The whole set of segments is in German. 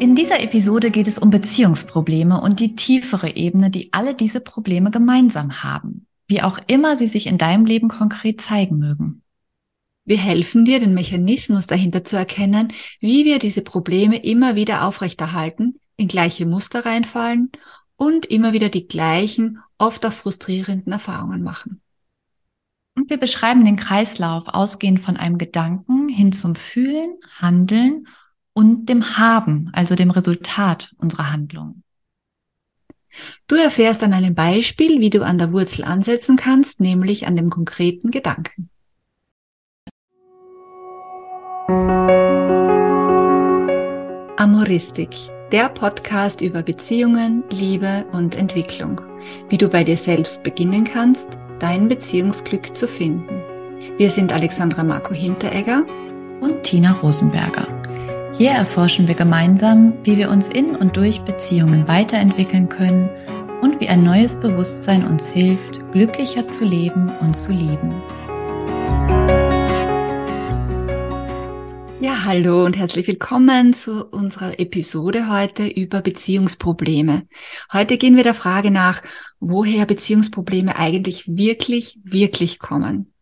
In dieser Episode geht es um Beziehungsprobleme und die tiefere Ebene, die alle diese Probleme gemeinsam haben, wie auch immer sie sich in deinem Leben konkret zeigen mögen. Wir helfen dir, den Mechanismus dahinter zu erkennen, wie wir diese Probleme immer wieder aufrechterhalten, in gleiche Muster reinfallen und immer wieder die gleichen, oft auch frustrierenden Erfahrungen machen. Und wir beschreiben den Kreislauf ausgehend von einem Gedanken hin zum Fühlen, Handeln und dem Haben, also dem Resultat unserer Handlung. Du erfährst an einem Beispiel, wie du an der Wurzel ansetzen kannst, nämlich an dem konkreten Gedanken. Amoristik, der Podcast über Beziehungen, Liebe und Entwicklung. Wie du bei dir selbst beginnen kannst, dein Beziehungsglück zu finden. Wir sind Alexandra Marco Hinteregger und Tina Rosenberger. Hier erforschen wir gemeinsam, wie wir uns in und durch Beziehungen weiterentwickeln können und wie ein neues Bewusstsein uns hilft, glücklicher zu leben und zu lieben. Ja, hallo und herzlich willkommen zu unserer Episode heute über Beziehungsprobleme. Heute gehen wir der Frage nach, woher Beziehungsprobleme eigentlich wirklich, wirklich kommen.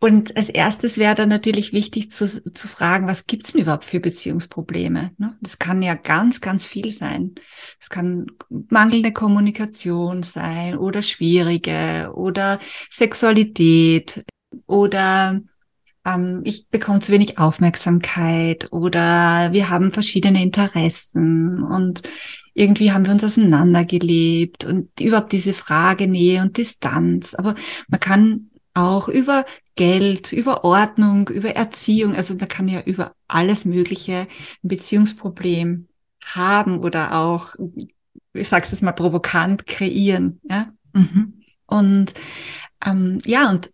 Und als erstes wäre dann natürlich wichtig zu, zu fragen, was gibt's denn überhaupt für Beziehungsprobleme? Ne? Das kann ja ganz, ganz viel sein. Es kann mangelnde Kommunikation sein oder schwierige oder Sexualität oder ähm, ich bekomme zu wenig Aufmerksamkeit oder wir haben verschiedene Interessen und irgendwie haben wir uns auseinandergelebt und überhaupt diese Frage Nähe und Distanz. Aber man kann auch über Geld, über Ordnung, über Erziehung. Also man kann ja über alles Mögliche ein Beziehungsproblem haben oder auch, ich sag's jetzt mal provokant, kreieren. Ja? Mhm. Und ähm, ja, und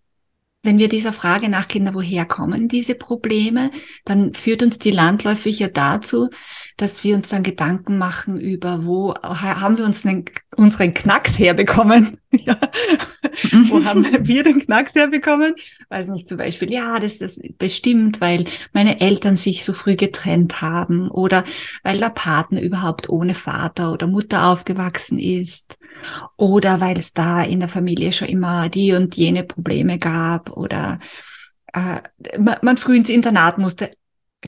wenn wir dieser Frage nachgehen, woher kommen diese Probleme, dann führt uns die landläufig ja dazu, dass wir uns dann Gedanken machen über, wo haben wir uns einen, unseren Knacks herbekommen? ja. wo haben wir den Knacks herbekommen? Weiß nicht, zum Beispiel, ja, das ist bestimmt, weil meine Eltern sich so früh getrennt haben oder weil der Partner überhaupt ohne Vater oder Mutter aufgewachsen ist oder weil es da in der Familie schon immer die und jene Probleme gab oder äh, man, man früh ins Internat musste.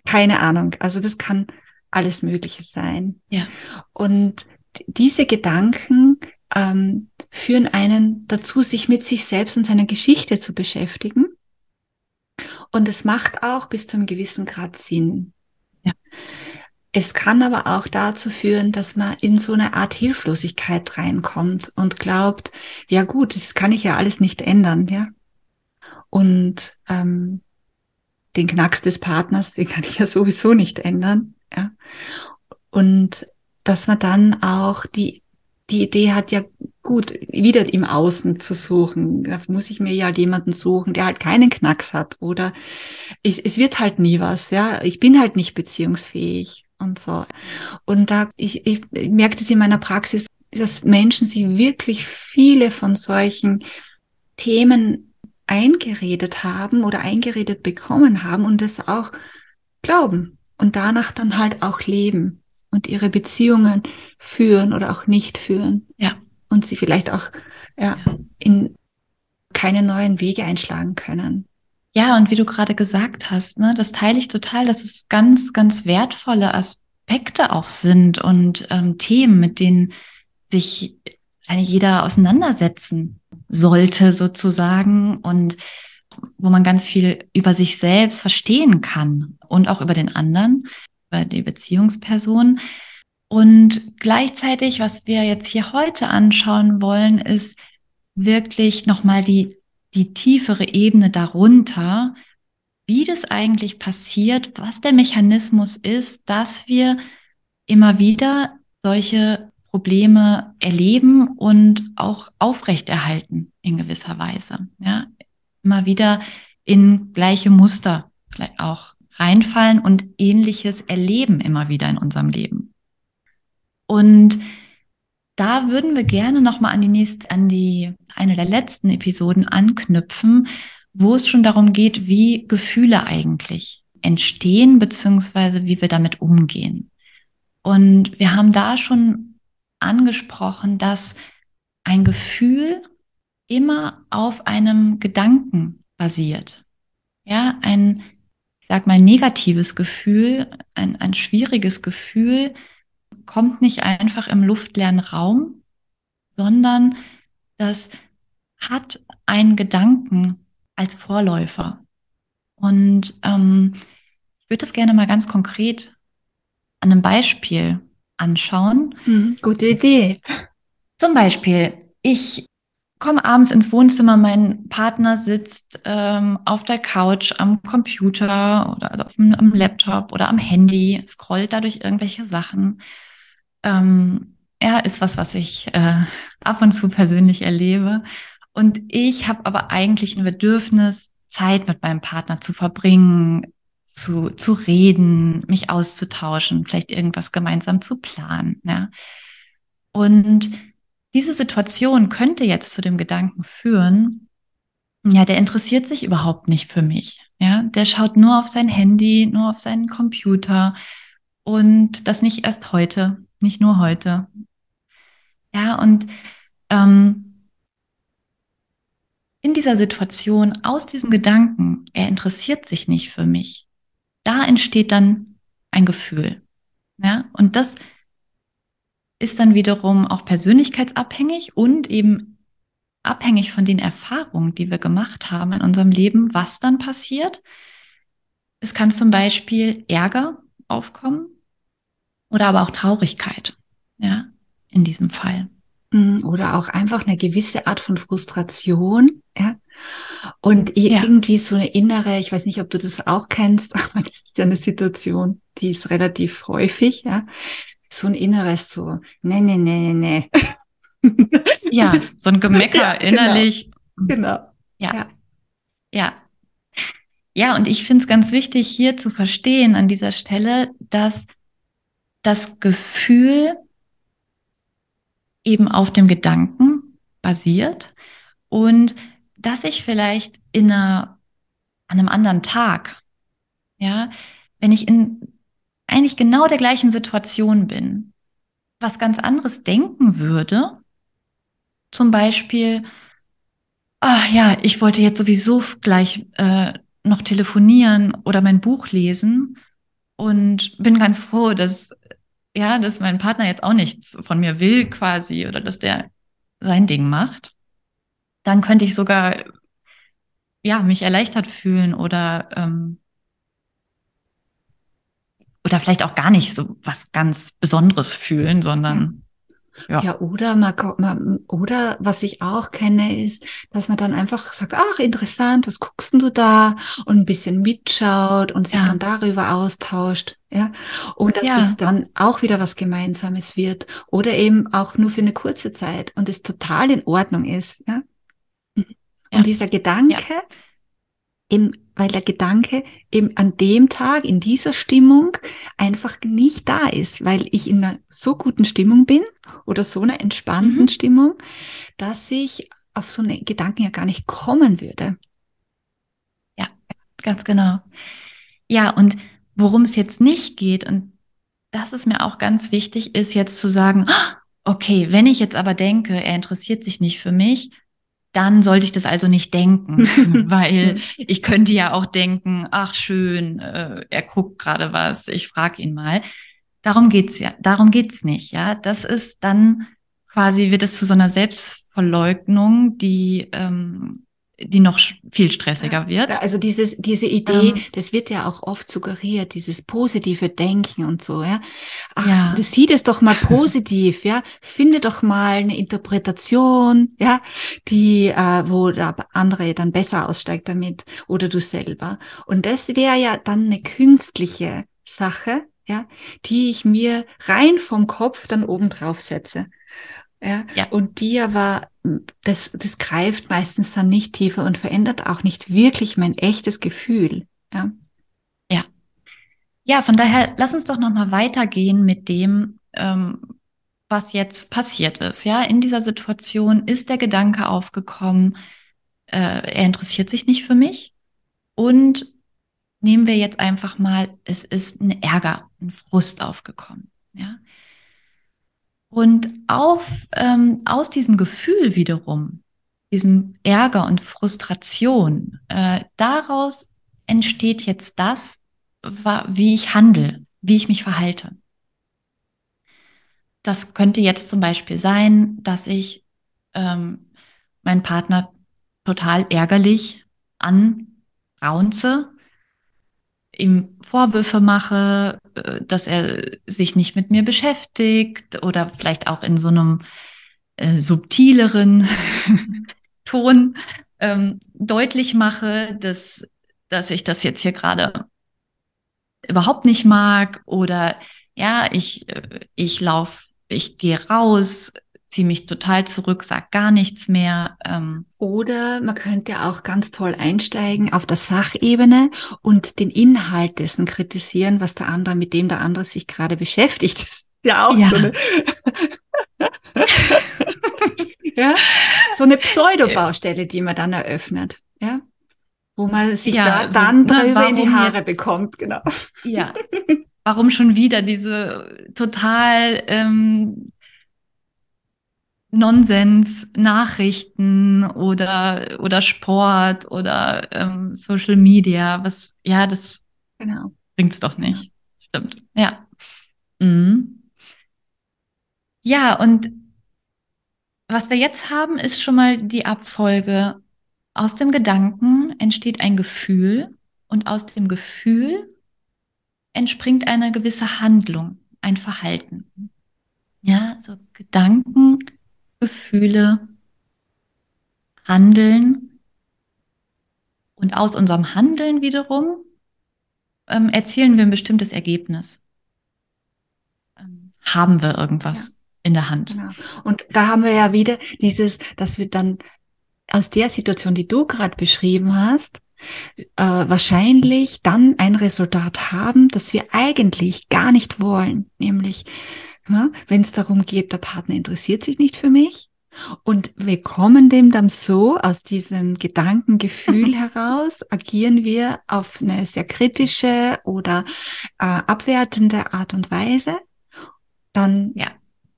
Keine Ahnung. Also das kann alles Mögliche sein. Ja. Und diese Gedanken ähm, führen einen dazu, sich mit sich selbst und seiner Geschichte zu beschäftigen. Und es macht auch bis zu einem gewissen Grad Sinn. Ja. Es kann aber auch dazu führen, dass man in so eine Art Hilflosigkeit reinkommt und glaubt, ja gut, das kann ich ja alles nicht ändern, ja. Und ähm, den Knacks des Partners, den kann ich ja sowieso nicht ändern, ja. Und dass man dann auch die die Idee hat ja gut, wieder im Außen zu suchen. Da muss ich mir ja jemanden suchen, der halt keinen Knacks hat. Oder ich, es wird halt nie was, ja. Ich bin halt nicht beziehungsfähig und so. Und da, ich, ich merke das in meiner Praxis, dass Menschen sich wirklich viele von solchen Themen eingeredet haben oder eingeredet bekommen haben und das auch glauben und danach dann halt auch leben und ihre Beziehungen führen oder auch nicht führen. Ja. Und sie vielleicht auch ja, ja. in keine neuen Wege einschlagen können. Ja, und wie du gerade gesagt hast, ne, das teile ich total, dass es ganz, ganz wertvolle Aspekte auch sind und ähm, Themen, mit denen sich jeder auseinandersetzen sollte sozusagen und wo man ganz viel über sich selbst verstehen kann und auch über den anderen, über die Beziehungsperson. Und gleichzeitig, was wir jetzt hier heute anschauen wollen, ist wirklich nochmal die die tiefere Ebene darunter, wie das eigentlich passiert, was der Mechanismus ist, dass wir immer wieder solche Probleme erleben und auch aufrechterhalten in gewisser Weise. Ja, immer wieder in gleiche Muster auch reinfallen und ähnliches erleben immer wieder in unserem Leben. Und da würden wir gerne nochmal an die nächste, an die, eine der letzten Episoden anknüpfen, wo es schon darum geht, wie Gefühle eigentlich entstehen, beziehungsweise wie wir damit umgehen. Und wir haben da schon angesprochen, dass ein Gefühl immer auf einem Gedanken basiert. Ja, ein, ich sag mal, negatives Gefühl, ein, ein schwieriges Gefühl kommt nicht einfach im luftleeren Raum, sondern das hat einen Gedanken als Vorläufer. Und ähm, ich würde das gerne mal ganz konkret an einem Beispiel anschauen. Hm, gute Idee. Zum Beispiel, ich komme abends ins Wohnzimmer, mein Partner sitzt ähm, auf der Couch am Computer oder also auf dem, am Laptop oder am Handy, scrollt dadurch irgendwelche Sachen. Ähm, er ist was, was ich äh, ab und zu persönlich erlebe. Und ich habe aber eigentlich ein Bedürfnis, Zeit mit meinem Partner zu verbringen, zu, zu reden, mich auszutauschen, vielleicht irgendwas gemeinsam zu planen. Ja. Und diese Situation könnte jetzt zu dem Gedanken führen, ja, der interessiert sich überhaupt nicht für mich. Ja, der schaut nur auf sein Handy, nur auf seinen Computer und das nicht erst heute, nicht nur heute. Ja, und ähm, in dieser Situation, aus diesem Gedanken, er interessiert sich nicht für mich, da entsteht dann ein Gefühl. Ja, und das ist dann wiederum auch persönlichkeitsabhängig und eben abhängig von den Erfahrungen, die wir gemacht haben in unserem Leben, was dann passiert. Es kann zum Beispiel Ärger aufkommen oder aber auch Traurigkeit, ja, in diesem Fall. Mhm, oder auch einfach eine gewisse Art von Frustration, ja. Und irgendwie ja. so eine innere, ich weiß nicht, ob du das auch kennst, aber das ist ja eine Situation, die ist relativ häufig, ja so ein inneres so, nee, nee, nee, nee, nee. ja, so ein Gemecker ja, genau. innerlich. Genau. Ja. ja. Ja. Ja, und ich finde es ganz wichtig, hier zu verstehen an dieser Stelle, dass das Gefühl eben auf dem Gedanken basiert und dass ich vielleicht in einer, an einem anderen Tag, ja, wenn ich in eigentlich genau der gleichen Situation bin, was ganz anderes denken würde, zum Beispiel, ach ja, ich wollte jetzt sowieso gleich äh, noch telefonieren oder mein Buch lesen und bin ganz froh, dass ja, dass mein Partner jetzt auch nichts von mir will quasi oder dass der sein Ding macht, dann könnte ich sogar ja mich erleichtert fühlen oder ähm, oder vielleicht auch gar nicht so was ganz Besonderes fühlen, sondern ja. ja, oder man, man, oder was ich auch kenne, ist, dass man dann einfach sagt, ach, interessant, was guckst du da? Und ein bisschen mitschaut und sich ja. dann darüber austauscht, ja. Und dass ja. es dann auch wieder was Gemeinsames wird. Oder eben auch nur für eine kurze Zeit und es total in Ordnung ist, ja. Und dieser Gedanke, im weil der Gedanke eben an dem Tag, in dieser Stimmung einfach nicht da ist, weil ich in einer so guten Stimmung bin oder so einer entspannten mhm. Stimmung, dass ich auf so einen Gedanken ja gar nicht kommen würde. Ja, ganz genau. Ja, und worum es jetzt nicht geht, und das ist mir auch ganz wichtig, ist jetzt zu sagen, okay, wenn ich jetzt aber denke, er interessiert sich nicht für mich, dann sollte ich das also nicht denken, weil ich könnte ja auch denken, ach schön, äh, er guckt gerade was, ich frage ihn mal. Darum geht's ja, darum geht's nicht, ja. Das ist dann quasi wird es zu so einer Selbstverleugnung, die ähm, die noch viel stressiger wird. Also dieses, diese Idee, ähm, das wird ja auch oft suggeriert, dieses positive Denken und so, ja. Ach, ja. sieh das doch mal positiv, ja. Finde doch mal eine Interpretation, ja, die, äh, wo der andere dann besser aussteigt damit oder du selber. Und das wäre ja dann eine künstliche Sache, ja, die ich mir rein vom Kopf dann oben drauf setze. Ja, ja. Und die aber, das, das greift meistens dann nicht tiefer und verändert auch nicht wirklich mein echtes Gefühl. Ja. Ja. Ja, von daher lass uns doch nochmal weitergehen mit dem, ähm, was jetzt passiert ist. Ja, in dieser Situation ist der Gedanke aufgekommen, äh, er interessiert sich nicht für mich. Und nehmen wir jetzt einfach mal, es ist ein Ärger, ein Frust aufgekommen. Ja. Und auf, ähm, aus diesem Gefühl wiederum, diesem Ärger und Frustration, äh, daraus entsteht jetzt das, wie ich handle, wie ich mich verhalte. Das könnte jetzt zum Beispiel sein, dass ich ähm, meinen Partner total ärgerlich anraunze, ihm Vorwürfe mache, äh, dass er sich nicht mit mir beschäftigt oder vielleicht auch in so einem äh, subtileren Ton ähm, deutlich mache, dass, dass ich das jetzt hier gerade überhaupt nicht mag oder ja, ich, äh, ich lauf, ich gehe raus, ziehe mich total zurück, sag gar nichts mehr. Ähm. Oder man könnte auch ganz toll einsteigen auf der Sachebene und den Inhalt dessen kritisieren, was der andere, mit dem der andere sich gerade beschäftigt. Das ist ja auch ja. so eine, ja, so eine Pseudobaustelle, die man dann eröffnet. Ja wo man sich ja, da dann so, drüber in die Haare jetzt, bekommt, genau. Ja. Warum schon wieder diese total ähm, Nonsens, Nachrichten oder, oder Sport oder ähm, Social Media, was, ja, das genau. bringt's doch nicht. Stimmt. Ja. Mhm. Ja, und was wir jetzt haben, ist schon mal die Abfolge. Aus dem Gedanken entsteht ein Gefühl und aus dem Gefühl entspringt eine gewisse Handlung, ein Verhalten. Ja, so Gedanken, Gefühle, Handeln. Und aus unserem Handeln wiederum ähm, erzielen wir ein bestimmtes Ergebnis. Ähm, haben wir irgendwas ja. in der Hand. Genau. Und da haben wir ja wieder dieses, dass wir dann aus der Situation, die du gerade beschrieben hast, äh, wahrscheinlich dann ein Resultat haben, das wir eigentlich gar nicht wollen. Nämlich, ja, wenn es darum geht, der Partner interessiert sich nicht für mich. Und wir kommen dem dann so, aus diesem Gedankengefühl heraus, agieren wir auf eine sehr kritische oder äh, abwertende Art und Weise. Dann ja.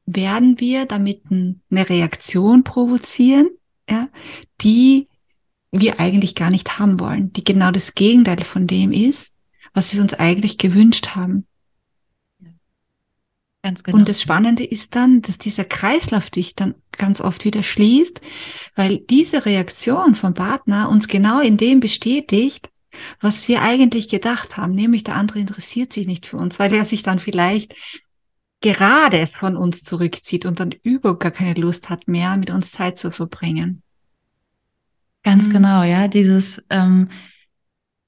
werden wir damit eine Reaktion provozieren, ja, die wir eigentlich gar nicht haben wollen, die genau das Gegenteil von dem ist, was wir uns eigentlich gewünscht haben. Ganz genau. Und das Spannende ist dann, dass dieser Kreislauf dich dann ganz oft wieder schließt, weil diese Reaktion vom Partner uns genau in dem bestätigt, was wir eigentlich gedacht haben, nämlich der andere interessiert sich nicht für uns, weil er sich dann vielleicht gerade von uns zurückzieht und dann überhaupt gar keine Lust hat mehr, mit uns Zeit zu verbringen. Ganz mhm. genau, ja. Dieses, ähm,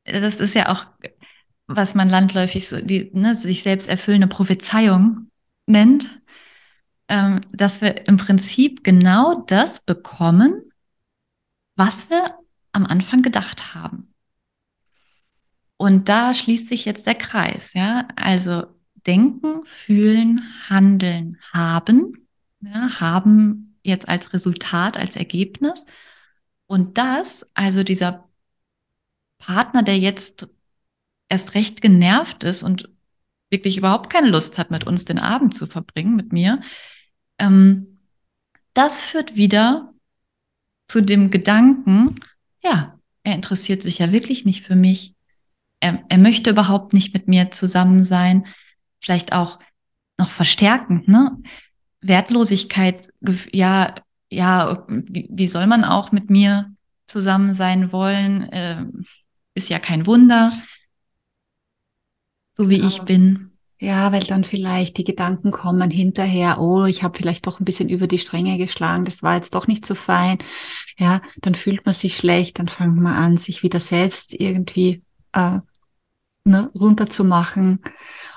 das ist ja auch, was man landläufig so, die, ne, sich selbst erfüllende Prophezeiung nennt, ähm, dass wir im Prinzip genau das bekommen, was wir am Anfang gedacht haben. Und da schließt sich jetzt der Kreis, ja. Also denken, fühlen, handeln, haben, ja, haben jetzt als Resultat, als Ergebnis. Und das, also dieser Partner, der jetzt erst recht genervt ist und wirklich überhaupt keine Lust hat, mit uns den Abend zu verbringen, mit mir, ähm, das führt wieder zu dem Gedanken, ja, er interessiert sich ja wirklich nicht für mich. Er, er möchte überhaupt nicht mit mir zusammen sein vielleicht auch noch verstärkend, ne? Wertlosigkeit, ja, ja, wie, soll man auch mit mir zusammen sein wollen? Äh, ist ja kein Wunder, so wie genau. ich bin. Ja, weil dann vielleicht die Gedanken kommen hinterher, oh, ich habe vielleicht doch ein bisschen über die Stränge geschlagen, das war jetzt doch nicht so fein. Ja, dann fühlt man sich schlecht, dann fängt man an, sich wieder selbst irgendwie äh, ne, runterzumachen.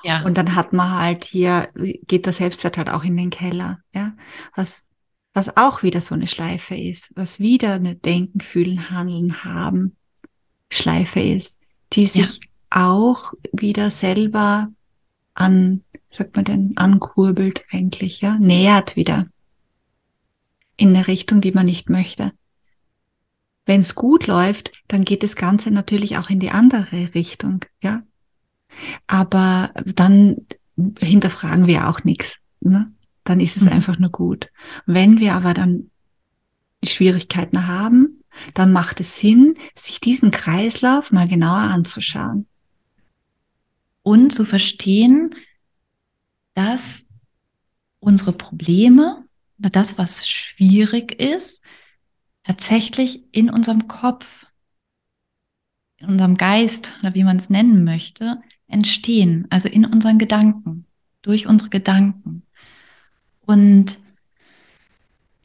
Ja. Und dann hat man halt hier, geht der Selbstwert halt auch in den Keller, ja. Was, was auch wieder so eine Schleife ist, was wieder eine Denken, Fühlen, Handeln, Haben Schleife ist, die sich ja. Auch wieder selber an, sagt man denn, ankurbelt eigentlich, ja, nähert wieder in eine Richtung, die man nicht möchte. Wenn es gut läuft, dann geht das Ganze natürlich auch in die andere Richtung, ja. Aber dann hinterfragen wir auch nichts. Ne? Dann ist es mhm. einfach nur gut. Wenn wir aber dann Schwierigkeiten haben, dann macht es Sinn, sich diesen Kreislauf mal genauer anzuschauen. Und zu verstehen, dass unsere Probleme oder das, was schwierig ist, tatsächlich in unserem Kopf, in unserem Geist oder wie man es nennen möchte, entstehen, also in unseren Gedanken, durch unsere Gedanken. Und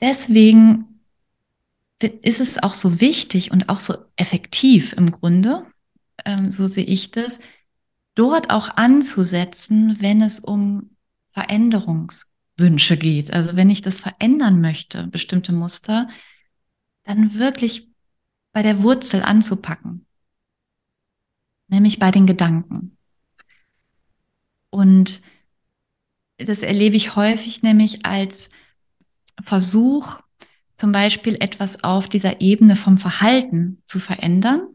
deswegen ist es auch so wichtig und auch so effektiv im Grunde, ähm, so sehe ich das, dort auch anzusetzen, wenn es um Veränderungswünsche geht. Also wenn ich das verändern möchte, bestimmte Muster, dann wirklich bei der Wurzel anzupacken, nämlich bei den Gedanken. Und das erlebe ich häufig nämlich als Versuch, zum Beispiel etwas auf dieser Ebene vom Verhalten zu verändern,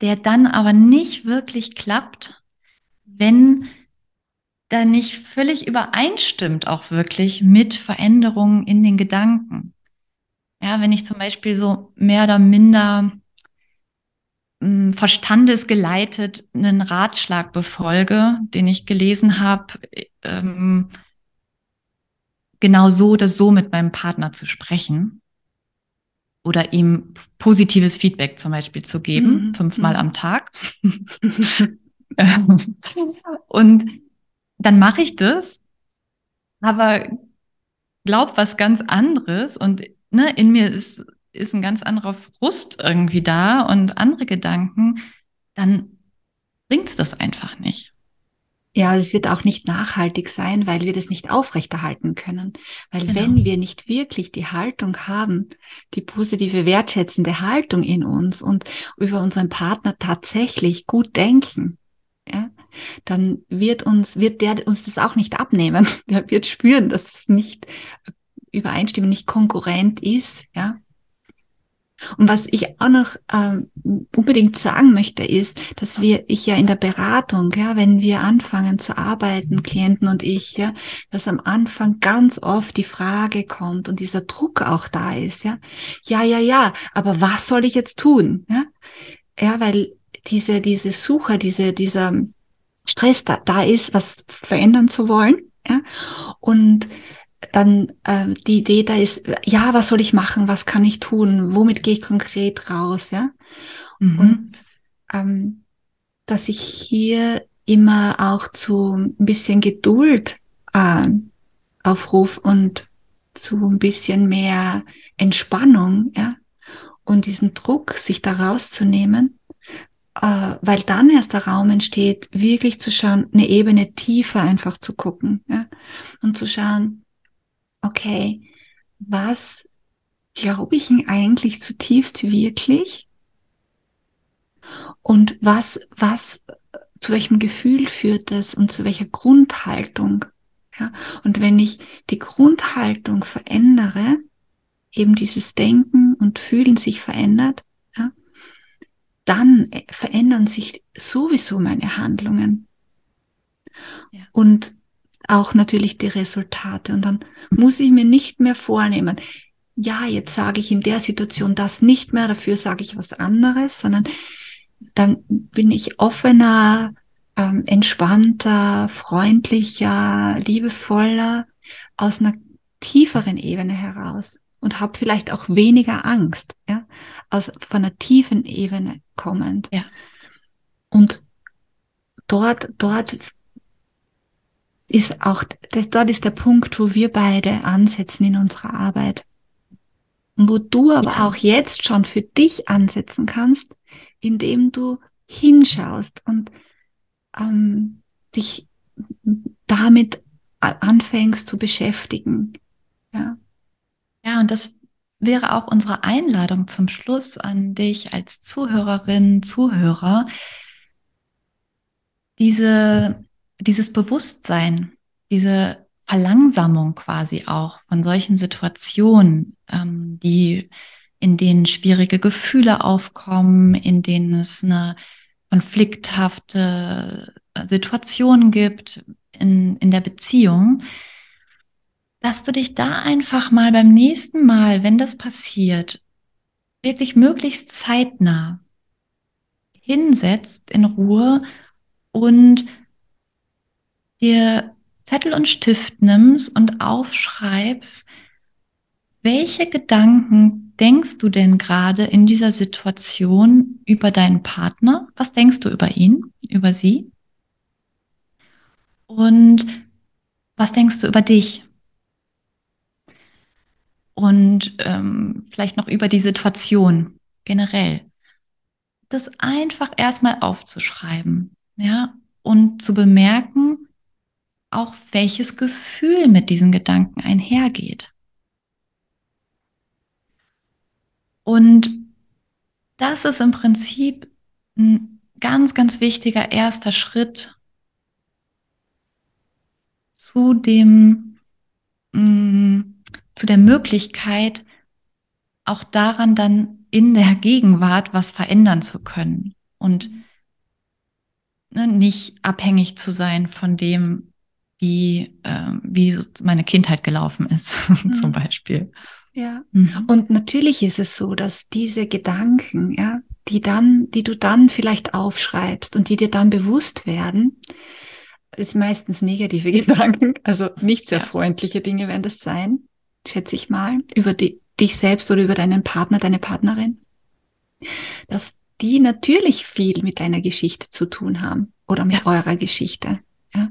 der dann aber nicht wirklich klappt, wenn da nicht völlig übereinstimmt auch wirklich mit Veränderungen in den Gedanken. Ja, wenn ich zum Beispiel so mehr oder minder hm, verstandesgeleitet einen Ratschlag befolge, den ich gelesen habe, ähm, genau so oder so mit meinem Partner zu sprechen oder ihm positives Feedback zum Beispiel zu geben, mhm. fünfmal mhm. am Tag. und dann mache ich das, aber glaub was ganz anderes und ne, in mir ist, ist ein ganz anderer Frust irgendwie da und andere Gedanken, dann bringt's das einfach nicht. Ja, es wird auch nicht nachhaltig sein, weil wir das nicht aufrechterhalten können. Weil genau. wenn wir nicht wirklich die Haltung haben, die positive, wertschätzende Haltung in uns und über unseren Partner tatsächlich gut denken, ja, dann wird uns, wird der uns das auch nicht abnehmen. Der wird spüren, dass es nicht übereinstimmen, nicht konkurrent ist, ja. Und was ich auch noch ähm, unbedingt sagen möchte, ist, dass wir, ich ja in der Beratung, ja, wenn wir anfangen zu arbeiten, Klienten und ich, ja, dass am Anfang ganz oft die Frage kommt und dieser Druck auch da ist, ja, ja, ja, ja, aber was soll ich jetzt tun, ja, ja, weil diese, diese Suche, diese, dieser Stress da, da ist, was verändern zu wollen, ja, und dann äh, die Idee da ist, ja, was soll ich machen, was kann ich tun, womit gehe ich konkret raus, ja. Mhm. Und ähm, dass ich hier immer auch zu ein bisschen Geduld äh, aufruf und zu ein bisschen mehr Entspannung, ja, und diesen Druck, sich da rauszunehmen, äh, weil dann erst der Raum entsteht, wirklich zu schauen, eine Ebene tiefer einfach zu gucken, ja, und zu schauen, okay, was glaube ich denn eigentlich zutiefst wirklich? Und was, was, zu welchem Gefühl führt das und zu welcher Grundhaltung? Ja, und wenn ich die Grundhaltung verändere, eben dieses Denken und Fühlen sich verändert, ja, dann verändern sich sowieso meine Handlungen. Ja. Und auch natürlich die Resultate. Und dann muss ich mir nicht mehr vornehmen, ja, jetzt sage ich in der Situation das nicht mehr, dafür sage ich was anderes, sondern dann bin ich offener, ähm, entspannter, freundlicher, liebevoller aus einer tieferen Ebene heraus und habe vielleicht auch weniger Angst, ja, aus von einer tiefen Ebene kommend. Ja. Und dort, dort ist auch, das, dort ist der Punkt, wo wir beide ansetzen in unserer Arbeit. Und wo du aber ja. auch jetzt schon für dich ansetzen kannst, indem du hinschaust und ähm, dich damit anfängst zu beschäftigen. Ja. Ja, und das wäre auch unsere Einladung zum Schluss an dich als Zuhörerin, Zuhörer, diese dieses Bewusstsein, diese Verlangsamung quasi auch von solchen Situationen, ähm, die in denen schwierige Gefühle aufkommen, in denen es eine konflikthafte Situationen gibt in, in der Beziehung, dass du dich da einfach mal beim nächsten Mal, wenn das passiert, wirklich möglichst zeitnah hinsetzt in Ruhe und dir Zettel und Stift nimmst und aufschreibst, welche Gedanken denkst du denn gerade in dieser Situation über deinen Partner? Was denkst du über ihn, über sie? Und was denkst du über dich? Und ähm, vielleicht noch über die Situation generell. Das einfach erstmal aufzuschreiben, ja, und zu bemerken, auch welches Gefühl mit diesen Gedanken einhergeht. Und das ist im Prinzip ein ganz, ganz wichtiger erster Schritt zu dem, mm, zu der Möglichkeit, auch daran dann in der Gegenwart was verändern zu können und ne, nicht abhängig zu sein von dem, wie, äh, wie meine Kindheit gelaufen ist, mhm. zum Beispiel. Ja. Mhm. Und natürlich ist es so, dass diese Gedanken, ja, die dann, die du dann vielleicht aufschreibst und die dir dann bewusst werden, ist meistens negative Gedanken, also nicht sehr ja. freundliche Dinge werden das sein, schätze ich mal, über die, dich selbst oder über deinen Partner, deine Partnerin, dass die natürlich viel mit deiner Geschichte zu tun haben oder mit ja. eurer Geschichte. Ja.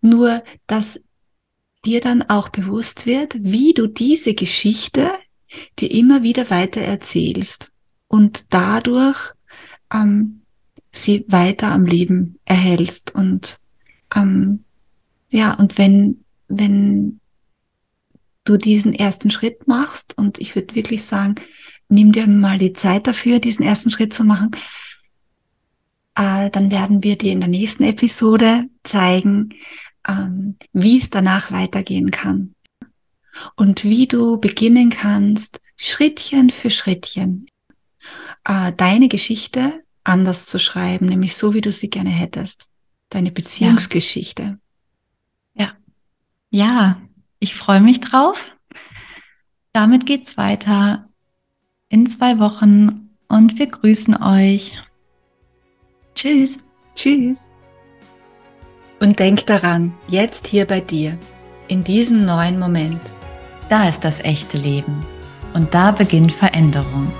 Nur, dass dir dann auch bewusst wird, wie du diese Geschichte dir immer wieder weiter erzählst und dadurch ähm, sie weiter am Leben erhältst und ähm, ja und wenn wenn du diesen ersten Schritt machst und ich würde wirklich sagen nimm dir mal die Zeit dafür diesen ersten Schritt zu machen äh, dann werden wir dir in der nächsten Episode zeigen ähm, wie es danach weitergehen kann und wie du beginnen kannst, Schrittchen für Schrittchen äh, deine Geschichte anders zu schreiben, nämlich so, wie du sie gerne hättest. Deine Beziehungsgeschichte. Ja. Ja, ich freue mich drauf. Damit geht's weiter in zwei Wochen und wir grüßen euch. Tschüss. Tschüss. Und denk daran, jetzt hier bei dir, in diesem neuen Moment. Da ist das echte Leben. Und da beginnt Veränderung.